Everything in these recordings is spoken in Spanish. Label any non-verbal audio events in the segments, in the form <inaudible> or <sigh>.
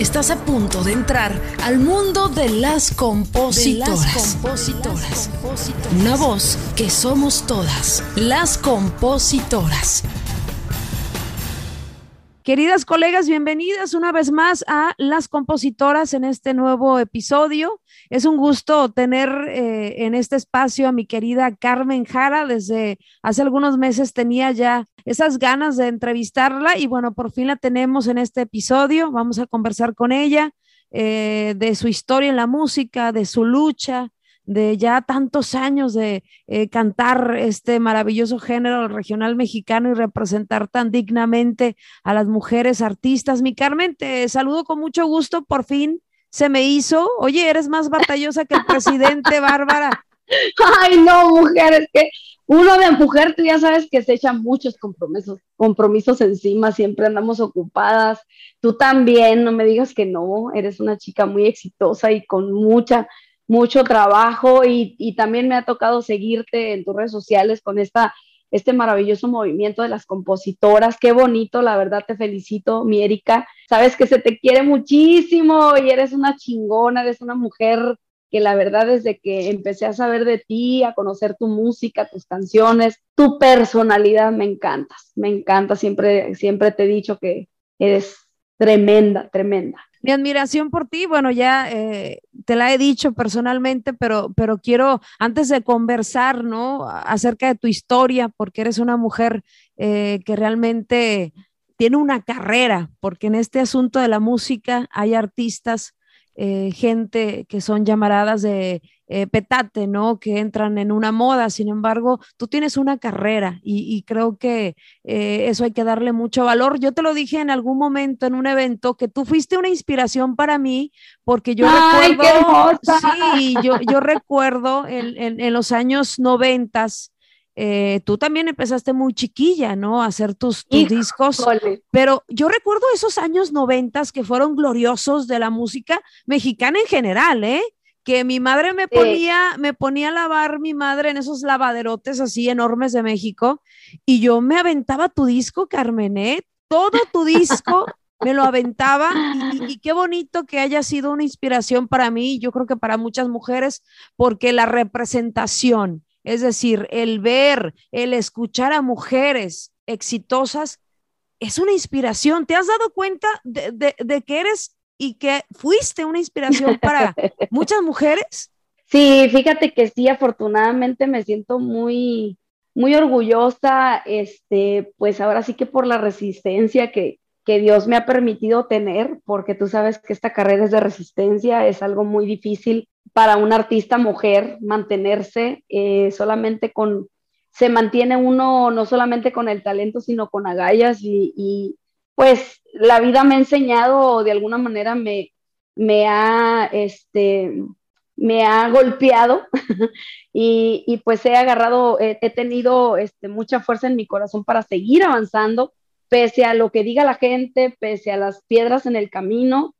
Estás a punto de entrar al mundo de las compositoras. Una voz que somos todas, las compositoras. Queridas colegas, bienvenidas una vez más a Las Compositoras en este nuevo episodio. Es un gusto tener eh, en este espacio a mi querida Carmen Jara. Desde hace algunos meses tenía ya esas ganas de entrevistarla y bueno, por fin la tenemos en este episodio. Vamos a conversar con ella eh, de su historia en la música, de su lucha, de ya tantos años de eh, cantar este maravilloso género regional mexicano y representar tan dignamente a las mujeres artistas. Mi Carmen, te saludo con mucho gusto, por fin se me hizo. Oye, eres más batallosa que el presidente, Bárbara. <laughs> Ay, no, mujer, es que uno de mujer, tú ya sabes que se echan muchos compromisos, compromisos encima, siempre andamos ocupadas. Tú también, no me digas que no, eres una chica muy exitosa y con mucha mucho trabajo y, también me ha tocado seguirte en tus redes sociales con esta, este maravilloso movimiento de las compositoras. Qué bonito, la verdad te felicito, mi Erika. Sabes que se te quiere muchísimo y eres una chingona, eres una mujer que la verdad desde que empecé a saber de ti, a conocer tu música, tus canciones, tu personalidad, me encantas, me encanta, siempre, siempre te he dicho que eres tremenda, tremenda mi admiración por ti, bueno, ya eh, te la he dicho personalmente, pero, pero quiero, antes de conversar, ¿no? Acerca de tu historia, porque eres una mujer eh, que realmente tiene una carrera, porque en este asunto de la música hay artistas, eh, gente que son llamaradas de eh, petate, ¿no? Que entran en una moda. Sin embargo, tú tienes una carrera y, creo que eh, eso hay que darle mucho valor. Yo te lo dije en algún momento en un evento que tú fuiste una inspiración para mí porque yo recuerdo, sí, yo, yo recuerdo en, en, los años noventas. Eh, tú también empezaste muy chiquilla, ¿no? A hacer tus, tus discos. Pero yo recuerdo esos años noventas que fueron gloriosos de la música mexicana en general, ¿eh? que mi madre me ponía, me ponía a lavar mi madre en esos lavaderotes así enormes de México y yo me aventaba tu disco, Carmen, ¿eh? todo tu disco <laughs> me lo aventaba y, qué bonito que haya sido una inspiración para mí, yo creo que para muchas mujeres, porque la representación, es decir, el ver, el escuchar a mujeres exitosas, es una inspiración. ¿Te has dado cuenta de, de que eres y que fuiste una inspiración para <laughs> muchas mujeres. Sí, fíjate que sí, afortunadamente me siento muy, muy orgullosa, este, pues ahora sí que por la resistencia que, Dios me ha permitido tener, porque tú sabes que esta carrera es de resistencia, es algo muy difícil para una artista mujer mantenerse eh, solamente con, se mantiene uno no solamente con el talento, sino con agallas y, pues la vida me ha enseñado, de alguna manera me, me ha, este, me ha golpeado <laughs> y, pues he agarrado, he, tenido este, mucha fuerza en mi corazón para seguir avanzando, pese a lo que diga la gente, pese a las piedras en el camino.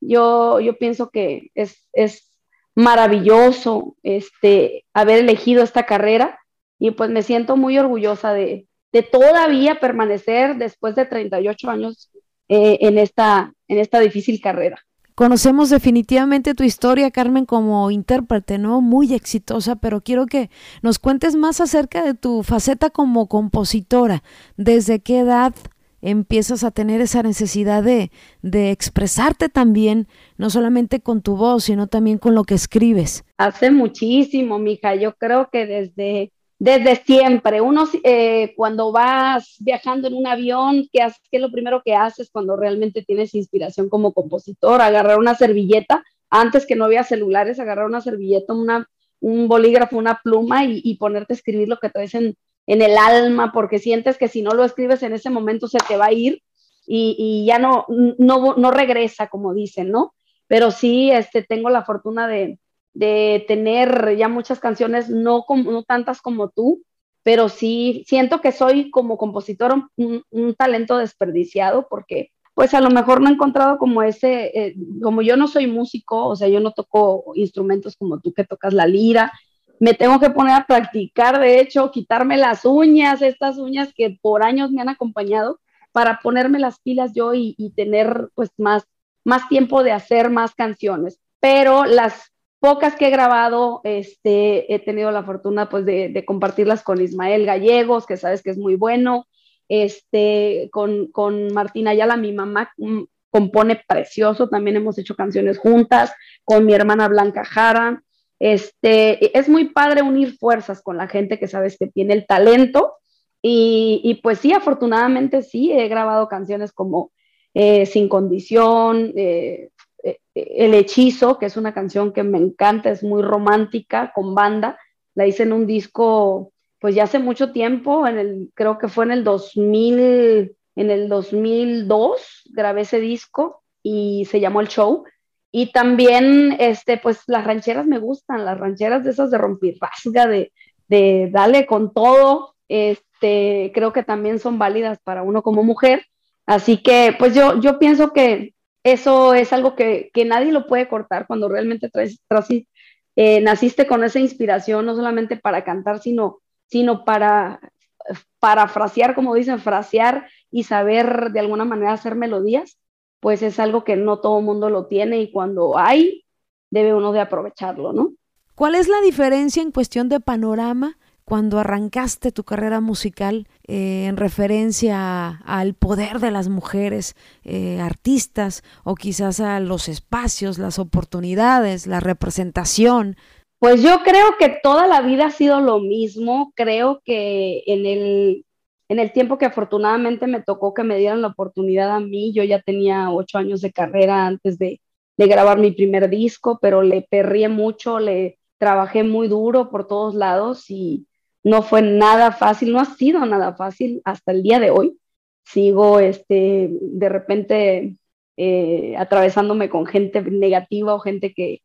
Yo, yo pienso que es, es maravilloso este, haber elegido esta carrera y pues me siento muy orgullosa de, de todavía permanecer después de 38 años eh, en, esta, en esta difícil carrera. Conocemos definitivamente tu historia, Carmen, como intérprete, ¿no? Muy exitosa, pero quiero que nos cuentes más acerca de tu faceta como compositora. ¿Desde qué edad empiezas a tener esa necesidad de, de expresarte también, no solamente con tu voz, sino también con lo que escribes? Hace muchísimo, mija. Yo creo que desde desde siempre. Uno, eh, cuando vas viajando en un avión, ¿qué, es lo primero que haces cuando realmente tienes inspiración como compositor? Agarrar una servilleta, antes que no había celulares, agarrar una servilleta, una, un bolígrafo, una pluma y, ponerte a escribir lo que traes en, en el alma, porque sientes que si no lo escribes en ese momento se te va a ir y, y ya no, no, no regresa, como dicen, ¿no? Pero sí, este, tengo la fortuna de, de tener ya muchas canciones, no, como, no tantas como tú, pero sí siento que soy como compositor un, talento desperdiciado porque pues a lo mejor no he encontrado como ese, eh, como yo no soy músico, o sea, yo no toco instrumentos como tú que tocas la lira, me tengo que poner a practicar, de hecho, quitarme las uñas, estas uñas que por años me han acompañado, para ponerme las pilas yo y, y tener pues más más tiempo de hacer más canciones, pero las pocas que he grabado, este, he tenido la fortuna pues de, compartirlas con Ismael Gallegos, que sabes que es muy bueno, este, con, con Martina Ayala, mi mamá mm, compone precioso, también hemos hecho canciones juntas, con mi hermana Blanca Jara, este, es muy padre unir fuerzas con la gente que sabes que tiene el talento y, pues sí, afortunadamente sí, he grabado canciones como eh, Sin Condición, eh, El Hechizo, que es una canción que me encanta, es muy romántica, con banda. La hice en un disco, pues ya hace mucho tiempo, en el, creo que fue en el 2000, en el 2002, grabé ese disco y se llamó El Show. Y también, este, pues las rancheras me gustan, las rancheras de esas de romper rasga, de, de darle con todo, este, creo que también son válidas para uno como mujer. Así que, pues yo, yo pienso que eso es algo que, nadie lo puede cortar cuando realmente traes, eh, naciste con esa inspiración, no solamente para cantar, sino, sino para parafrasear, como dicen, frasear y saber de alguna manera hacer melodías, pues es algo que no todo mundo lo tiene y cuando hay, debe uno de aprovecharlo, ¿no? ¿Cuál es la diferencia en cuestión de panorama cuando arrancaste tu carrera musical eh, en referencia al poder de las mujeres eh, artistas o quizás a los espacios, las oportunidades, la representación? Pues yo creo que toda la vida ha sido lo mismo. Creo que en el, en el tiempo que afortunadamente me tocó que me dieran la oportunidad a mí, yo ya tenía ocho años de carrera antes de, de grabar mi primer disco, pero le perrié mucho, le trabajé muy duro por todos lados y, no fue nada fácil, no ha sido nada fácil hasta el día de hoy. Sigo este, de repente eh, atravesándome con gente negativa o gente que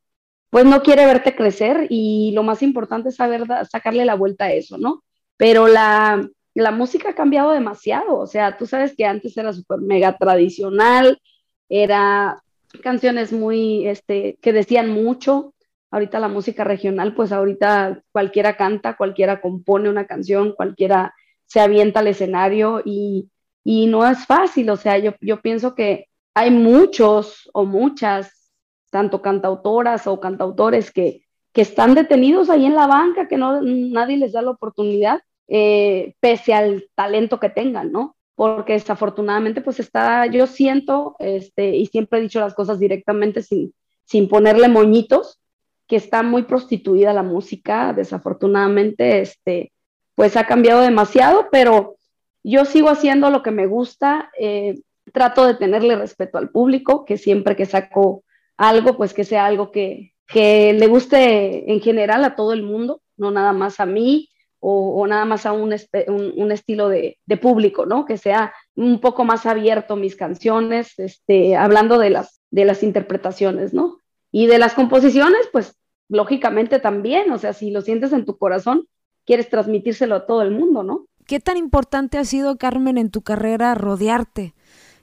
pues no quiere verte crecer y lo más importante es saber sacarle la vuelta a eso, ¿no? Pero la, la música ha cambiado demasiado, o sea, tú sabes que antes era súper mega tradicional, era canciones muy, este, que decían mucho, ahorita la música regional, pues ahorita cualquiera canta, cualquiera compone una canción, cualquiera se avienta al escenario y, no es fácil, o sea, yo, yo pienso que hay muchos o muchas, tanto cantautoras o cantautores que, que están detenidos ahí en la banca, que no, nadie les da la oportunidad, eh, pese al talento que tengan, ¿no? Porque desafortunadamente, pues está, yo siento, este, y siempre he dicho las cosas directamente sin, sin ponerle moñitos, que está muy prostituida la música, desafortunadamente, este, pues ha cambiado demasiado, pero yo sigo haciendo lo que me gusta, eh, trato de tenerle respeto al público, que siempre que saco algo, pues que sea algo que, que le guste en general a todo el mundo, no nada más a mí o, nada más a un, un, estilo de, de, público, ¿no? Que sea un poco más abierto mis canciones, este, hablando de las, de las interpretaciones, ¿no? Y de las composiciones, pues lógicamente también, o sea, si lo sientes en tu corazón, quieres transmitírselo a todo el mundo, ¿no? ¿Qué tan importante ha sido, Carmen, en tu carrera rodearte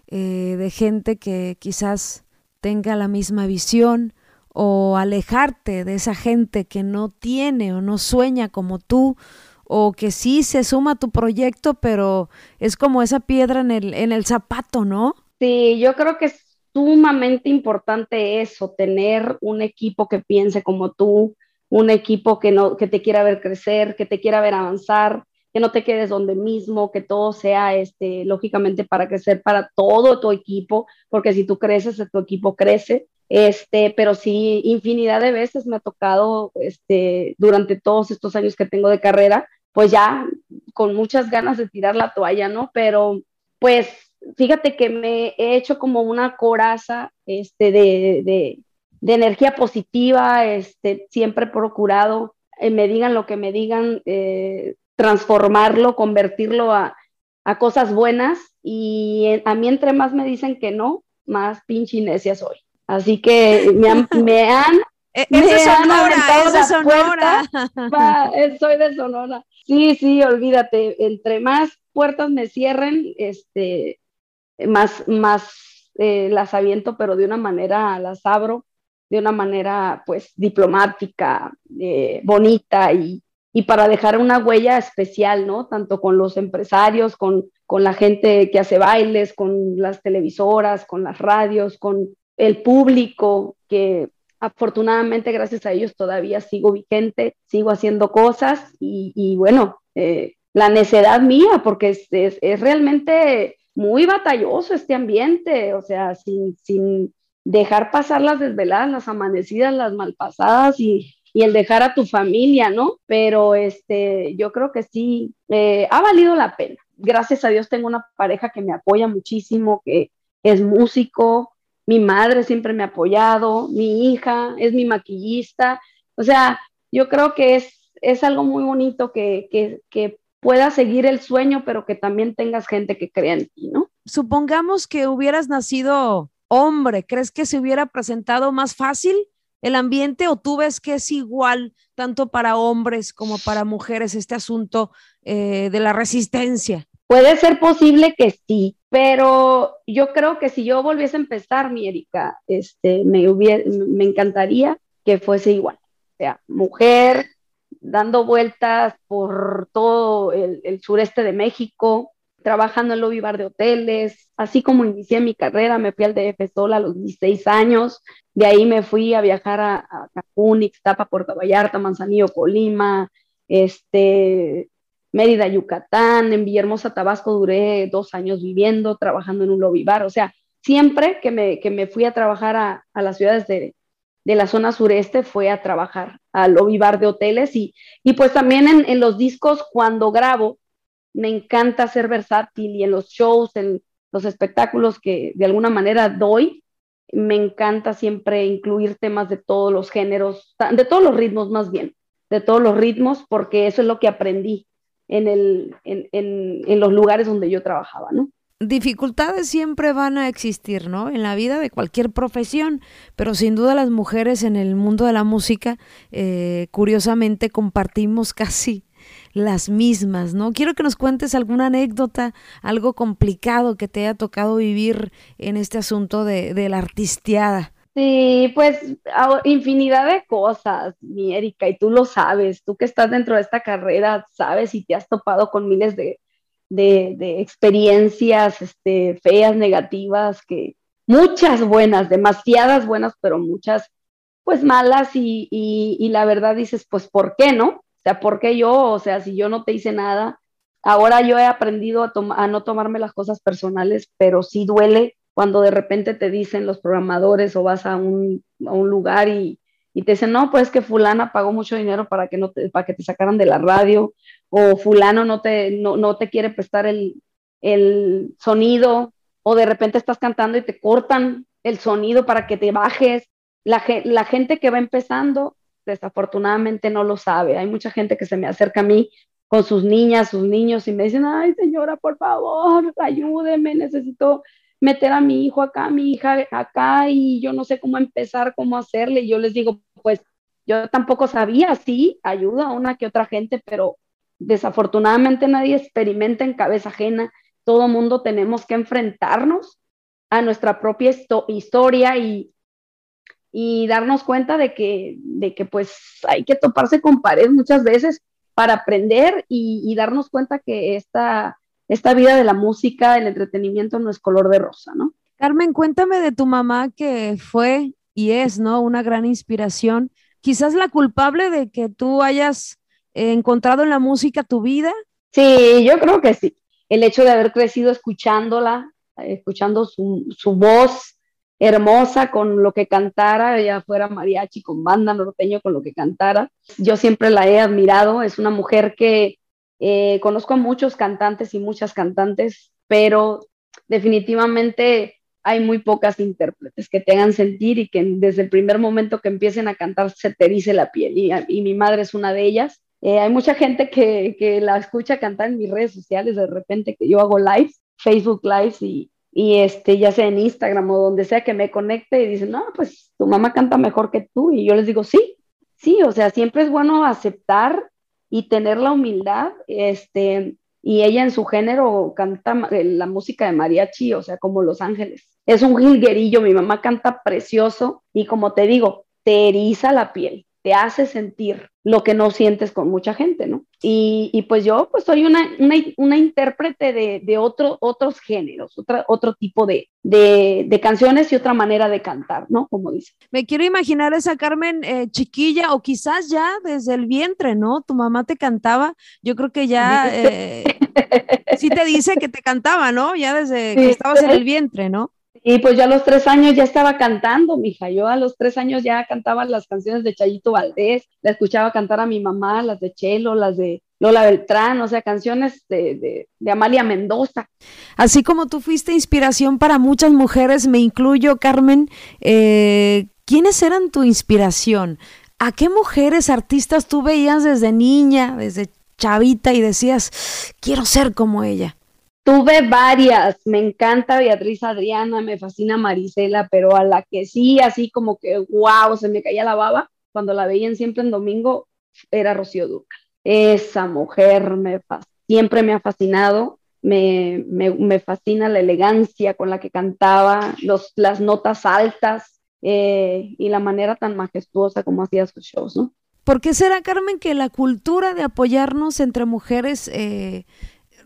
eh, de gente que quizás tenga la misma visión o alejarte de esa gente que no tiene o no sueña como tú o que sí se suma a tu proyecto, pero es como esa piedra en el, en el zapato, ¿no? Sí, yo creo que sumamente importante eso, tener un equipo que piense como tú, un equipo que, no, que te quiera ver crecer, que te quiera ver avanzar, que no te quedes donde mismo, que todo sea, este, lógicamente, para crecer para todo tu equipo, porque si tú creces, tu equipo crece. Este, pero sí, infinidad de veces me ha tocado, este, durante todos estos años que tengo de carrera, pues ya con muchas ganas de tirar la toalla, ¿no? Pero pues fíjate que me he hecho como una coraza este, de, energía positiva, este, siempre he procurado, eh, me digan lo que me digan, eh, transformarlo, convertirlo a, cosas buenas y a mí entre más me dicen que no, más pinche necia soy. Así que me han... <laughs> Me han e, es Sonora, Sonora. Eh, soy de Sonora. Sí, sí, olvídate, entre más puertas me cierren, este, más, más eh, las aviento, pero de una manera las abro, de una manera pues diplomática, eh, bonita y, y, para dejar una huella especial, ¿no? Tanto con los empresarios, con, con la gente que hace bailes, con las televisoras, con las radios, con, el público, que afortunadamente gracias a ellos todavía sigo vigente, sigo haciendo cosas y, bueno, eh, la necedad mía, porque es, es, realmente muy batalloso este ambiente, o sea, sin, sin dejar pasar las desveladas, las amanecidas, las malpasadas y, y el dejar a tu familia, ¿no? Pero este, yo creo que sí, eh, ha valido la pena. Gracias a Dios tengo una pareja que me apoya muchísimo, que es músico, mi madre siempre me ha apoyado, mi hija es mi maquillista, o sea, yo creo que es, es algo muy bonito que, que, que puedas seguir el sueño, pero que también tengas gente que crea en ti, ¿no? Supongamos que hubieras nacido hombre, ¿crees que se hubiera presentado más fácil el ambiente o tú ves que es igual tanto para hombres como para mujeres este asunto eh, de la resistencia? Puede ser posible que sí, pero yo creo que si yo volviese a empezar, mi Erika, este, me, me encantaría que fuese igual. O sea, mujer dando vueltas por todo el, sureste de México, trabajando en lobby bar de hoteles, así como inicié mi carrera, me fui al DF sola a los 16 años, de ahí me fui a viajar a, a Cancún, Ixtapa, Puerto Vallarta, Manzanillo, Colima, este, Mérida, Yucatán, en Villahermosa, Tabasco, duré dos años viviendo, trabajando en un lobby bar, o sea, siempre que me, que me fui a trabajar a, a las ciudades de, de, la zona sureste fue a trabajar al lobby bar de hoteles y, y pues también en, en los discos cuando grabo, me encanta ser versátil y en los shows, en los espectáculos que de alguna manera doy, me encanta siempre incluir temas de todos los géneros, de todos los ritmos más bien, de todos los ritmos, porque eso es lo que aprendí en, el, en, en, en los lugares donde yo trabajaba, ¿no? Dificultades siempre van a existir, ¿no? En la vida de cualquier profesión, pero sin duda las mujeres en el mundo de la música, eh, curiosamente, compartimos <laughs> casi las mismas, ¿no? Quiero que nos cuentes alguna anécdota, algo complicado que te haya tocado vivir en este asunto de, de la artisteada. Sí, pues infinidad de cosas, mi Erika, y tú lo sabes, tú que estás dentro de esta carrera, sabes y te has topado con miles de, de, de experiencias este, feas, negativas, que muchas buenas, demasiadas buenas, pero muchas pues malas y, y, la verdad dices, pues, ¿por qué no? sea, ¿por qué yo? O sea, si yo no te hice nada, ahora yo he aprendido a, a no tomarme las cosas personales, pero sí duele cuando de repente te dicen los programadores o vas a un, a un lugar y, y, te dicen, no, pues que fulana pagó mucho dinero para que, no te, para que te sacaran de la radio, o fulano no te, no, no te quiere prestar el, el sonido, o de repente estás cantando y te cortan el sonido para que te bajes. La, la gente que va empezando desafortunadamente no lo sabe. Hay mucha gente que se me acerca a mí con sus niñas, sus niños y me dicen, ay señora, por favor, ayúdeme, necesito meter a mi hijo acá, a mi hija acá y yo no sé cómo empezar, cómo hacerle. Y yo les digo, pues yo tampoco sabía, sí, ayuda a una que otra gente, pero desafortunadamente nadie experimenta en cabeza ajena. Todo mundo tenemos que enfrentarnos a nuestra propia historia y, y darnos cuenta de que, de que pues hay que toparse con pared muchas veces para aprender y, darnos cuenta que esta, esta vida de la música, del entretenimiento no es color de rosa, ¿no? Carmen, cuéntame de tu mamá que fue y es, ¿no? Una gran inspiración. Quizás la culpable de que tú hayas encontrado en la música tu vida. Sí, yo creo que sí. El hecho de haber crecido escuchándola, escuchando su, su voz, hermosa con lo que cantara, ella fuera mariachi con banda norteño con lo que cantara. Yo siempre la he admirado, es una mujer que eh, conozco a muchos cantantes y muchas cantantes, pero definitivamente hay muy pocas intérpretes que te hagan sentir y que desde el primer momento que empiecen a cantar se te erice la piel y, mi madre es una de ellas. Eh, hay mucha gente que, que la escucha cantar en mis redes sociales de repente que yo hago live, Facebook Live y, y este, ya sea en Instagram o donde sea que me conecte y dicen, no, pues tu mamá canta mejor que tú. Y yo les digo, sí, sí, o sea, siempre es bueno aceptar y tener la humildad, este, y ella en su género canta eh, la música de mariachi, o sea, como Los Ángeles. Es un jilguerillo, mi mamá canta precioso y como te digo, te eriza la piel. Te hace sentir lo que no sientes con mucha gente, ¿no? Y, pues yo pues soy una, una, intérprete de, otro, otros géneros, otra, otro tipo de, de, canciones y otra manera de cantar, ¿no? Como dice. Me quiero imaginar esa Carmen eh, chiquilla o quizás ya desde el vientre, ¿no? Tu mamá te cantaba, yo creo que ya eh, sí te dice que te cantaba, ¿no? Ya desde que estabas en el vientre, ¿no? Y pues yo a los tres años ya estaba cantando, mija. Yo a los tres años ya cantaba las canciones de Chayito Valdés, la escuchaba cantar a mi mamá, las de Chelo, las de Lola Beltrán, o sea, canciones de, Amalia Mendoza. Así como tú fuiste inspiración para muchas mujeres, me incluyo, Carmen, eh, ¿quiénes eran tu inspiración? ¿A qué mujeres artistas tú veías desde niña, desde chavita y decías, quiero ser como ella? Tuve varias, me encanta Beatriz Adriana, me fascina Marisela, pero a la que sí, así como que, wow, se me caía la baba, cuando la veían siempre en domingo, era Rocío Duca. Esa mujer me siempre me ha fascinado, me, me, fascina la elegancia con la que cantaba, los, las notas altas eh, y la manera tan majestuosa como hacía sus shows, ¿no? ¿Por qué será, Carmen, que la cultura de apoyarnos entre mujeres... Eh,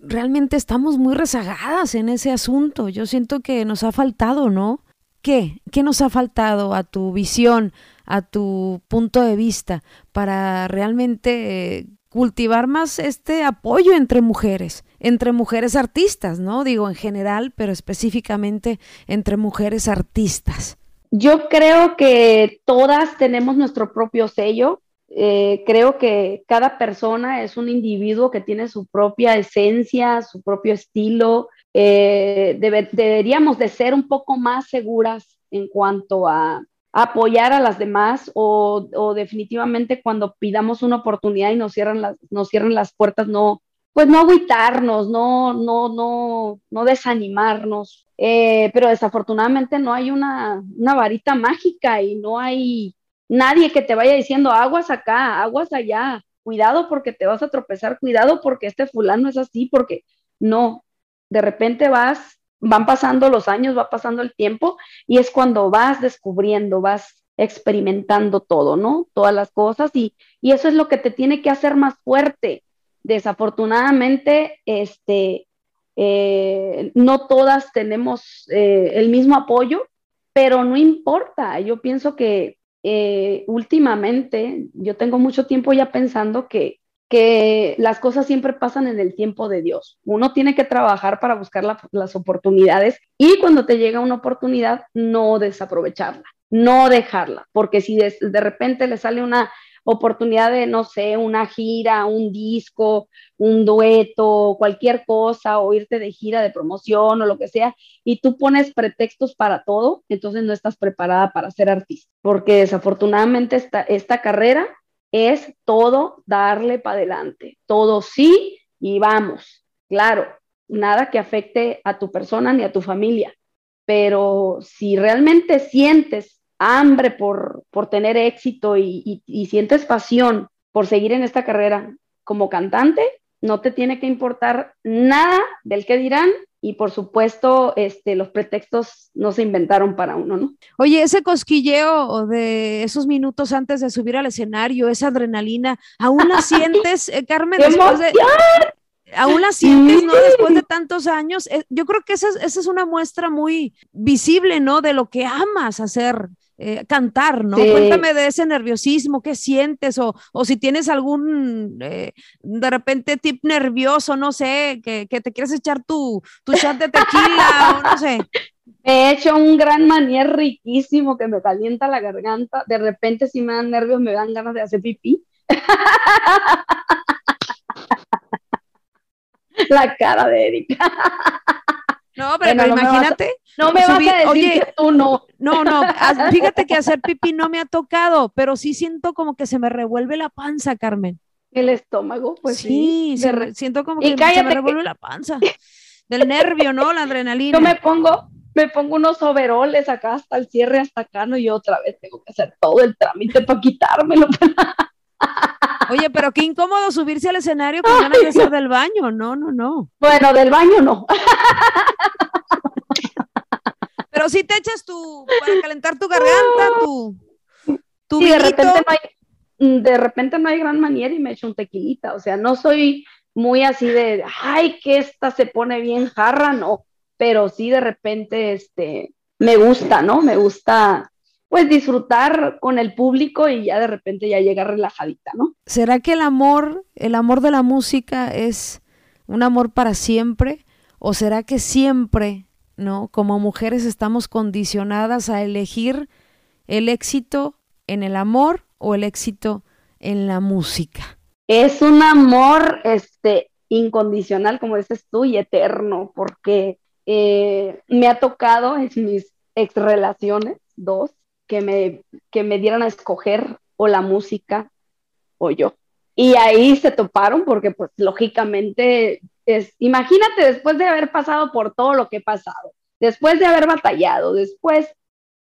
realmente estamos muy rezagadas en ese asunto. Yo siento que nos ha faltado, ¿no? ¿Qué? ¿Qué nos ha faltado a tu visión, a tu punto de vista para realmente eh, cultivar más este apoyo entre mujeres, entre mujeres artistas, ¿no? Digo en general, pero específicamente entre mujeres artistas. Yo creo que todas tenemos nuestro propio sello, eh, creo que cada persona es un individuo que tiene su propia esencia, su propio estilo. Eh, deberíamos de ser un poco más seguras en cuanto a, apoyar a las demás o, definitivamente cuando pidamos una oportunidad y nos cierran las, nos cierran las puertas, no, pues no agüitarnos, no, no, no, no desanimarnos. Eh, pero desafortunadamente no hay una, una varita mágica y no hay nadie que te vaya diciendo aguas acá, aguas allá, cuidado porque te vas a tropezar, cuidado porque este fulano es así, porque no, de repente vas, van pasando los años, va pasando el tiempo y es cuando vas descubriendo, vas experimentando todo, ¿no? Todas las cosas y, y eso es lo que te tiene que hacer más fuerte. Desafortunadamente, este, eh, no todas tenemos eh, el mismo apoyo, pero no importa. Yo pienso que eh, últimamente yo tengo mucho tiempo ya pensando que, que las cosas siempre pasan en el tiempo de Dios. Uno tiene que trabajar para buscar las oportunidades y cuando te llega una oportunidad, no desaprovecharla, no dejarla, porque si de repente le sale una oportunidad de, no sé, una gira, un disco, un dueto, cualquier cosa, o irte de gira de promoción o lo que sea, y tú pones pretextos para todo, entonces no estás preparada para ser artista, porque desafortunadamente esta, esta carrera es todo darle para adelante, todo sí y vamos, claro, nada que afecte a tu persona ni a tu familia, pero si realmente sientes hambre por, por tener éxito y, sientes pasión por seguir en esta carrera como cantante, no te tiene que importar nada del que dirán y por supuesto este, los pretextos no se inventaron para uno, ¿no? Oye, ese cosquilleo de esos minutos antes de subir al escenario, esa adrenalina, ¿aún la <laughs> sientes, eh, Carmen? Después de, aún la sientes, ¿no? Después de tantos años. Eh, yo creo que esa esa es una muestra muy visible, ¿no? De lo que amas hacer. Eh, cantar, ¿no? Cuéntame de ese nerviosismo, qué sientes o, o si tienes algún, eh, de repente, tip nervioso, no sé, que, que te quieres echar tu, tu shot de tequila o no sé. <laughs> he hecho un gran manier riquísimo que me calienta la garganta. De repente, si me dan nervios, me dan ganas de hacer pipí. <laughs> la cara de Erika. <laughs> No, pero, imagínate. No me vas a decir oye, que tú no. No, no, <laughs> fíjate que hacer pipí no me ha tocado, pero sí siento como que se me revuelve la panza, Carmen. El estómago, pues sí. Sí, siento como que se me revuelve la panza. Del nervio, ¿no? La adrenalina. Yo me pongo, me pongo unos overoles acá hasta el cierre, hasta acá, ¿no? Y otra vez tengo que hacer todo el trámite para quitármelo. <laughs> Oye, pero qué incómodo subirse al escenario con ganas de hacer del baño. No, no, no. Bueno, del baño no. <laughs> Pero si te echas tu, para calentar tu garganta, <laughs> tu, tu de repente mm, de repente no hay gran manera y me echo un tequilita, o sea, no soy muy así de, ay, que esta se pone bien jarra, no, pero sí de repente, este, me gusta, ¿no? Me gusta pues disfrutar con el público y ya de repente ya llega relajadita, ¿no? ¿Será que el amor, el amor de la música es un amor para siempre? ¿O será que siempre, ¿no? Como mujeres estamos condicionadas a elegir el éxito en el amor o el éxito en la música? Es un amor este, incondicional, como dices tú, y eterno, porque eh, me ha tocado en mis ex relaciones, dos, que me, que me dieran a escoger o la música o yo. Y ahí se toparon porque pues lógicamente imagínate después de haber pasado por todo lo que he pasado, después de haber batallado, después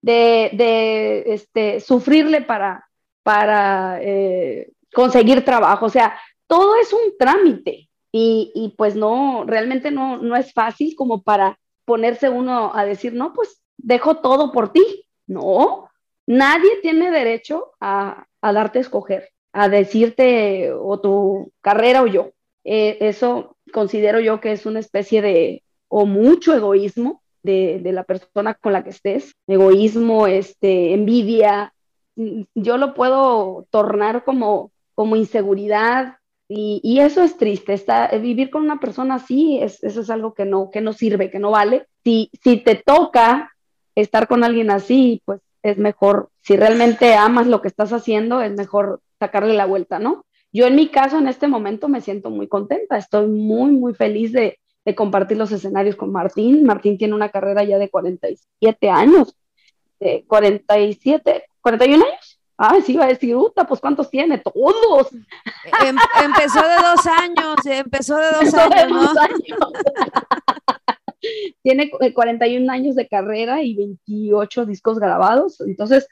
de, este, sufrirle para, eh, conseguir trabajo, o sea, todo es un trámite y, y, pues no, realmente no, no es fácil como para ponerse uno a decir, no, pues dejo todo por ti. No, Nadie tiene derecho a, darte a escoger, a decirte o tu carrera o yo. Eh, eso considero yo que es una especie de, o mucho egoísmo de, la persona con la que estés, egoísmo, este, envidia, yo lo puedo tornar como, como inseguridad y, eso es triste, está, vivir con una persona así, es, eso es algo que no, que no sirve, que no vale. Si, si te toca estar con alguien así, pues es mejor, si realmente amas lo que estás haciendo, es mejor sacarle la vuelta, ¿no? Yo en mi caso, en este momento, me siento muy contenta, estoy muy, muy feliz de, compartir los escenarios con Martín. Martín tiene una carrera ya de 47 años, de 47, 41 años. Ah, sí, iba a decir, Uta, pues ¿cuántos tiene? Todos. Em, empezó de dos años, empezó de dos años. tiene 41 eh, años de carrera y 28 discos grabados, entonces,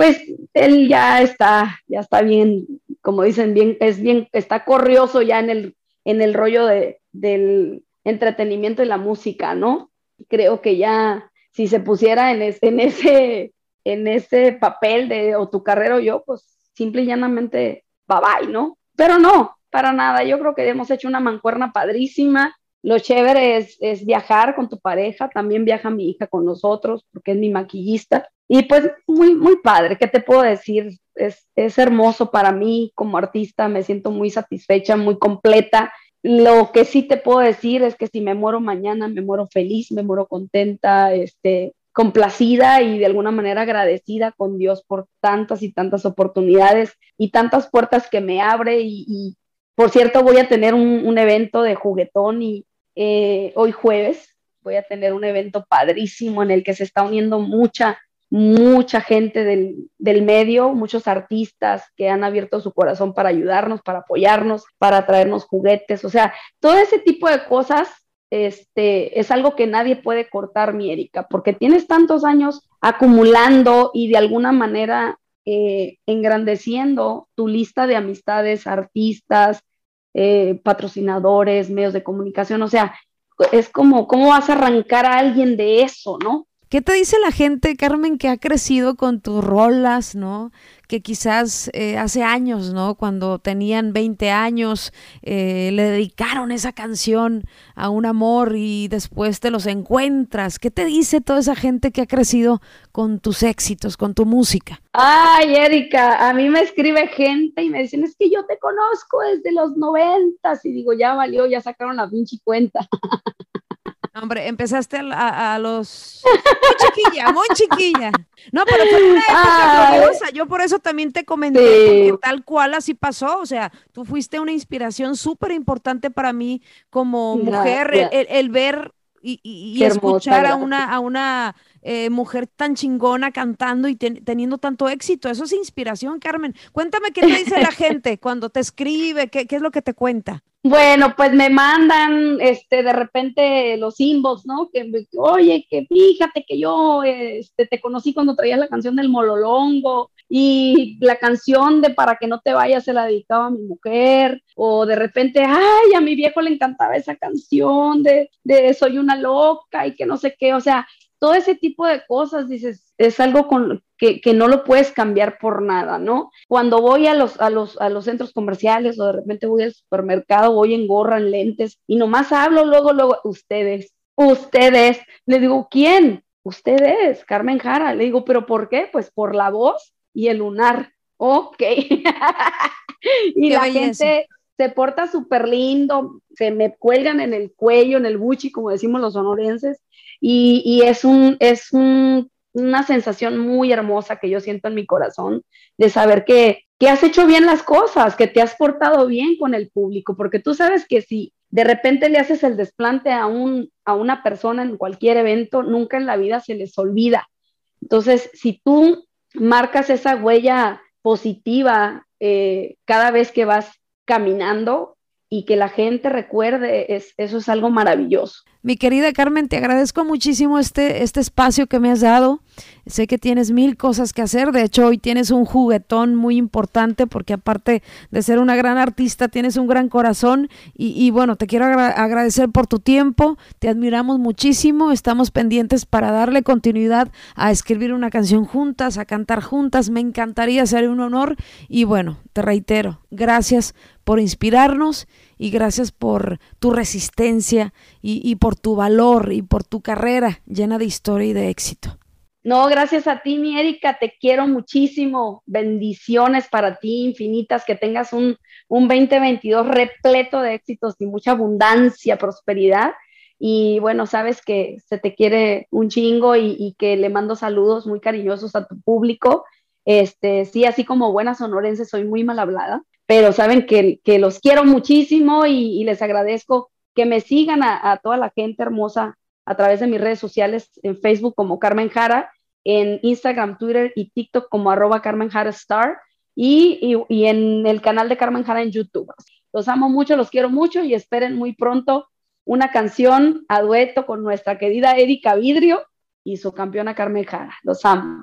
pues él ya está, ya está bien, como dicen, bien, es bien, está corrioso ya en el, en el rollo de, del entretenimiento y la música, ¿no? Creo que ya, si se pusiera en, en ese, en ese papel de o tu carrera o yo, pues simple y llanamente, bye bye, ¿no? Pero no, para nada, yo creo que hemos hecho una mancuerna padrísima, lo chévere es, viajar con tu pareja, también viaja mi hija con nosotros porque es mi maquillista. Y pues muy, muy padre, ¿qué te puedo decir? Es, es hermoso para mí como artista, me siento muy satisfecha, muy completa. Lo que sí te puedo decir es que si me muero mañana, me muero feliz, me muero contenta, este, complacida y de alguna manera agradecida con Dios por tantas y tantas oportunidades y tantas puertas que me abre. Y, por cierto, voy a tener un, un evento de juguetón y, eh, hoy jueves voy a tener un evento padrísimo en el que se está uniendo mucha, mucha gente del, del, medio, muchos artistas que han abierto su corazón para ayudarnos, para apoyarnos, para traernos juguetes. O sea, todo ese tipo de cosas este, es algo que nadie puede cortar, mi Erika, porque tienes tantos años acumulando y de alguna manera eh, engrandeciendo tu lista de amistades, artistas, eh, patrocinadores, medios de comunicación, o sea, es como, ¿cómo vas a arrancar a alguien de eso, no? ¿Qué te dice la gente, Carmen, que ha crecido con tus rolas, ¿no? Que quizás eh, hace años, ¿no? Cuando tenían 20 años, eh, le dedicaron esa canción a un amor y después te los encuentras. ¿Qué te dice toda esa gente que ha crecido con tus éxitos, con tu música? Ay, Erika, a mí me escribe gente y me dicen, es que yo te conozco desde los noventas. Y digo, ya valió, ya sacaron la pinche cuenta. <laughs> Hombre, empezaste a, los... Muy chiquilla, muy chiquilla. No, pero fue una época gloriosa. Yo por eso también te comenté, que tal cual así pasó. O sea, tú fuiste una inspiración súper importante para mí como mujer, el, ver y, escuchar a una, a una eh, mujer tan chingona cantando y teniendo tanto éxito. Eso es inspiración, Carmen. Cuéntame qué te dice la <laughs> gente cuando te escribe, qué, qué es lo que te cuenta. Bueno, pues me mandan este de repente los inbox, ¿no? Que oye, que fíjate que yo este, te conocí cuando traías la canción del Mololongo y la canción de Para que no te vayas se la dedicaba a mi mujer o de repente, ay, a mi viejo le encantaba esa canción de, de Soy una loca y que no sé qué, o sea, todo ese tipo de cosas, dices, es algo con que, que, no lo puedes cambiar por nada, ¿no? Cuando voy a los, a, los, a los centros comerciales o de repente voy al supermercado, voy en gorra, en lentes y nomás hablo luego, luego, ustedes, ustedes, le digo, ¿quién? Ustedes, Carmen Jara, le digo, ¿pero por qué? Pues por la voz y el lunar. Ok. <laughs> y la gente se porta súper lindo, se me cuelgan en el cuello, en el buchi, como decimos los sonorenses, y, y es, un, es un, una sensación muy hermosa que yo siento en mi corazón de saber que, que has hecho bien las cosas, que te has portado bien con el público, porque tú sabes que si de repente le haces el desplante a, un, a una persona en cualquier evento, nunca en la vida se les olvida. Entonces, si tú marcas esa huella positiva eh, cada vez que vas caminando y que la gente recuerde, es, eso es algo maravilloso. Mi querida Carmen, te agradezco muchísimo este, este espacio que me has dado. Sé que tienes mil cosas que hacer. De hecho, hoy tienes un juguetón muy importante porque aparte de ser una gran artista, tienes un gran corazón. Y, bueno, te quiero agradecer por tu tiempo. Te admiramos muchísimo. Estamos pendientes para darle continuidad a escribir una canción juntas, a cantar juntas. Me encantaría ser un honor. Y bueno, te reitero, gracias por inspirarnos y gracias por tu resistencia y, por tu valor y por tu carrera llena de historia y de éxito. No, gracias a ti, mi Erika, te quiero muchísimo. Bendiciones para ti, infinitas, que tengas un, un 2022 repleto de éxitos y mucha abundancia, prosperidad. Y bueno, sabes que se te quiere un chingo y, y, que le mando saludos muy cariñosos a tu público. Este, sí, así como buena sonorense, soy muy mal hablada, pero saben que, los quiero muchísimo y, les agradezco que me sigan a, toda la gente hermosa a través de mis redes sociales, en Facebook como Carmen Jara, en Instagram, Twitter y TikTok como arroba Carmen Jara Star y, y, en el canal de Carmen Jara en YouTube. Los amo mucho, los quiero mucho y esperen muy pronto una canción a dueto con nuestra querida Erika Vidrio y su campeona Carmen Jara. Los amo.